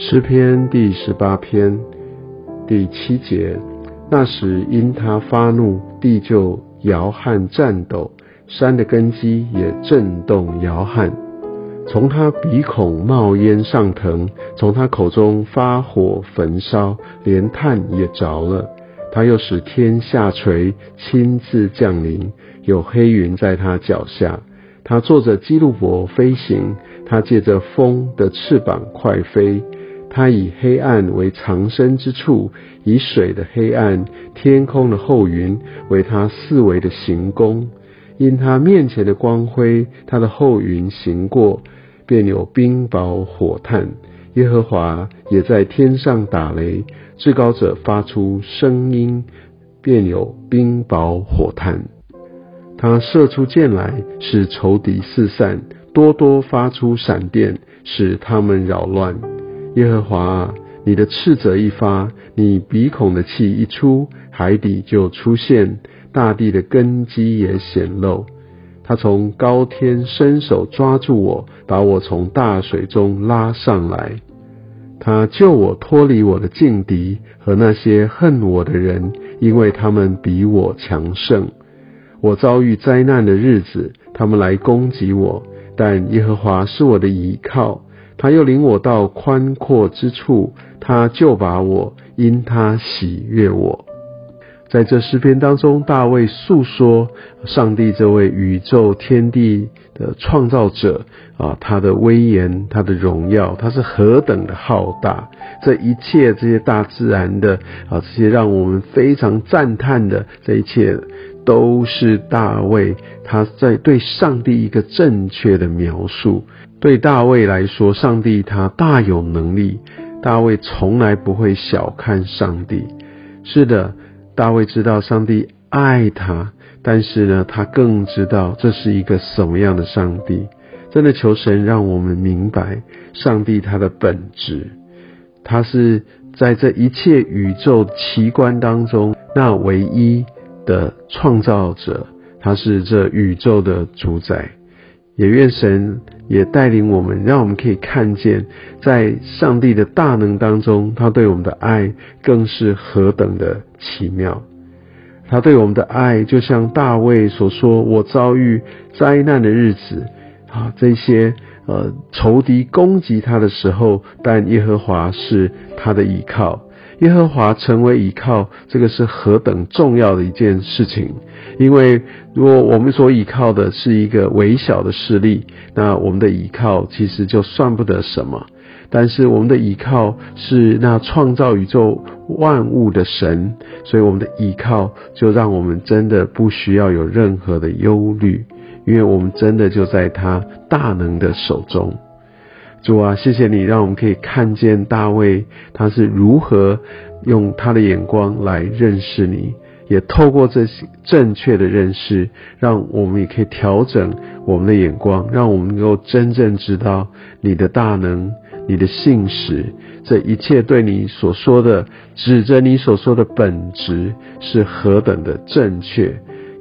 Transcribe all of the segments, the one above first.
诗篇第十八篇第七节：那时因他发怒，地就摇撼颤抖，山的根基也震动摇撼。从他鼻孔冒烟上腾，从他口中发火焚烧，连炭也着了。他又使天下垂，亲自降临，有黑云在他脚下。他坐着基路伯飞行，他借着风的翅膀快飞。他以黑暗为藏身之处，以水的黑暗、天空的厚云为他四围的行宫。因他面前的光辉，他的后云行过，便有冰雹火炭。耶和华也在天上打雷，至高者发出声音，便有冰雹火炭。他射出箭来，使仇敌四散；多多发出闪电，使他们扰乱。耶和华，你的斥责一发，你鼻孔的气一出，海底就出现，大地的根基也显露。他从高天伸手抓住我，把我从大水中拉上来。他救我脱离我的劲敌和那些恨我的人，因为他们比我强盛。我遭遇灾难的日子，他们来攻击我，但耶和华是我的依靠。他又领我到宽阔之处，他就把我因他喜悦我。在这诗篇当中，大卫诉说上帝这位宇宙天地的创造者啊，他的威严，他的荣耀，他是何等的浩大。这一切这些大自然的啊，这些让我们非常赞叹的这一切，都是大卫他在对上帝一个正确的描述。对大卫来说，上帝他大有能力。大卫从来不会小看上帝。是的，大卫知道上帝爱他，但是呢，他更知道这是一个什么样的上帝。真的求神让我们明白，上帝他的本质，他是在这一切宇宙奇观当中那唯一的创造者，他是这宇宙的主宰。也愿神也带领我们，让我们可以看见，在上帝的大能当中，他对我们的爱更是何等的奇妙。他对我们的爱，就像大卫所说：“我遭遇灾难的日子，啊，这些呃仇敌攻击他的时候，但耶和华是他的依靠。”耶和华成为依靠，这个是何等重要的一件事情！因为如果我们所依靠的是一个微小的势力，那我们的依靠其实就算不得什么。但是我们的依靠是那创造宇宙万物的神，所以我们的依靠就让我们真的不需要有任何的忧虑，因为我们真的就在他大能的手中。主啊，谢谢你，让我们可以看见大卫他是如何用他的眼光来认识你，也透过这些正确的认识，让我们也可以调整我们的眼光，让我们能够真正知道你的大能、你的信实，这一切对你所说的，指着你所说的本质是何等的正确，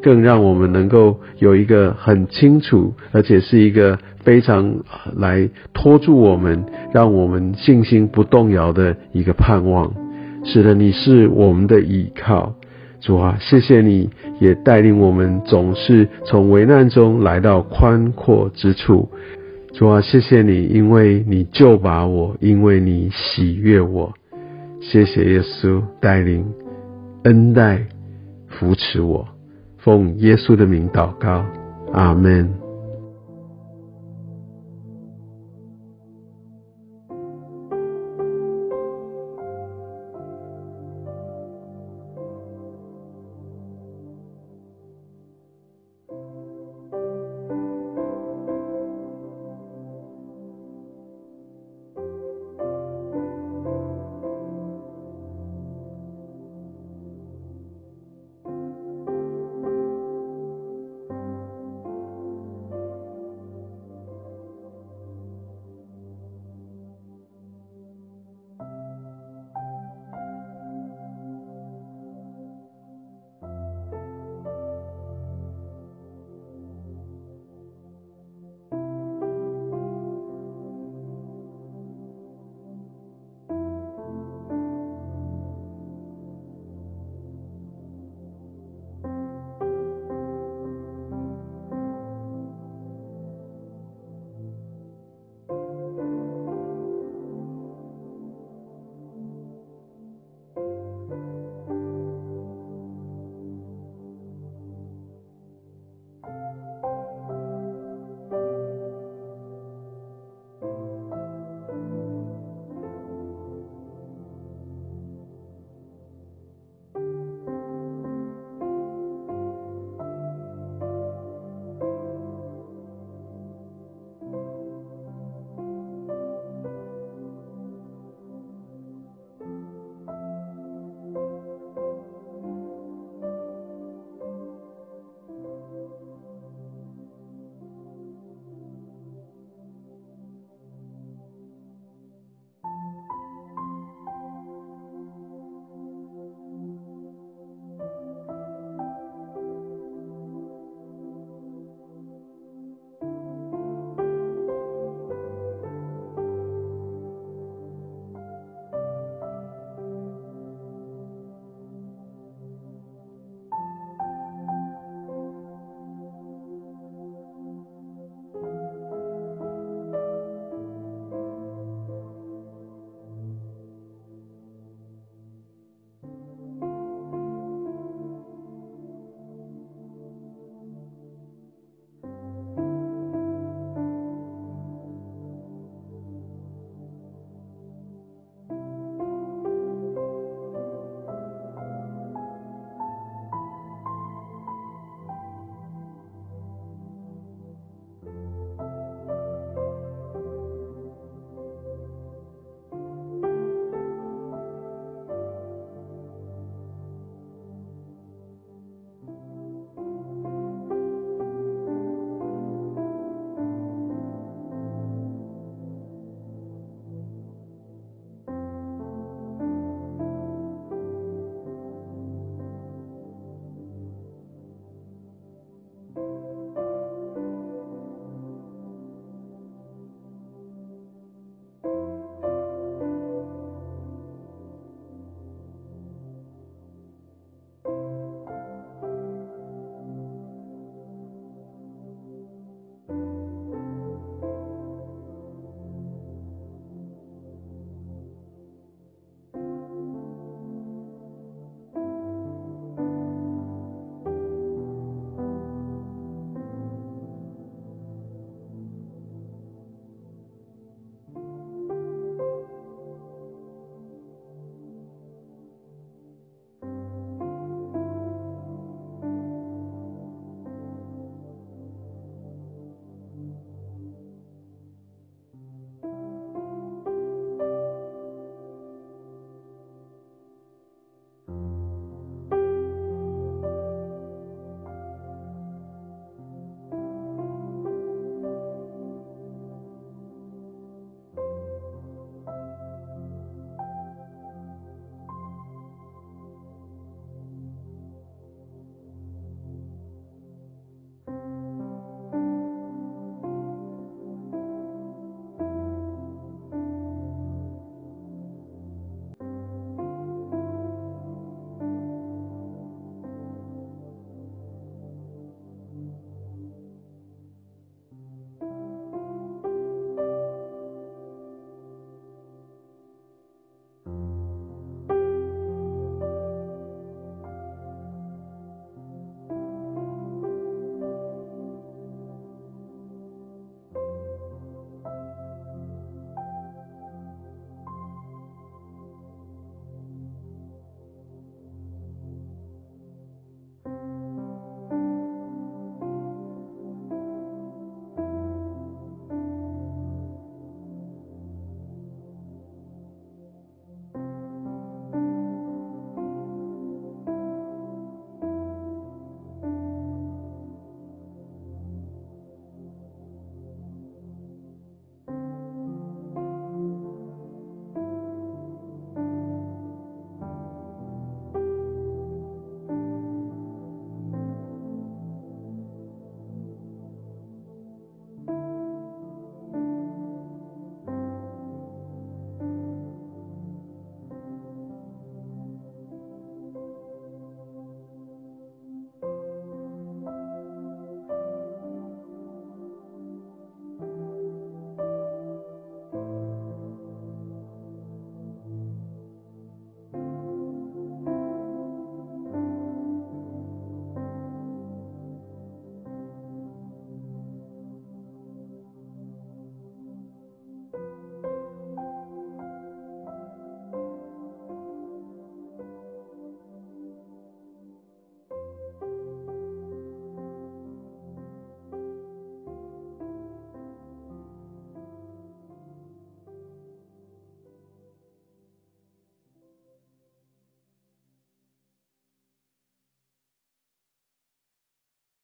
更让我们能够有一个很清楚，而且是一个。非常来拖住我们，让我们信心不动摇的一个盼望。使得，你是我们的依靠，主啊，谢谢你也带领我们总是从危难中来到宽阔之处。主啊，谢谢你，因为你救把我，因为你喜悦我。谢谢耶稣带领、恩待、扶持我，奉耶稣的名祷告，阿门。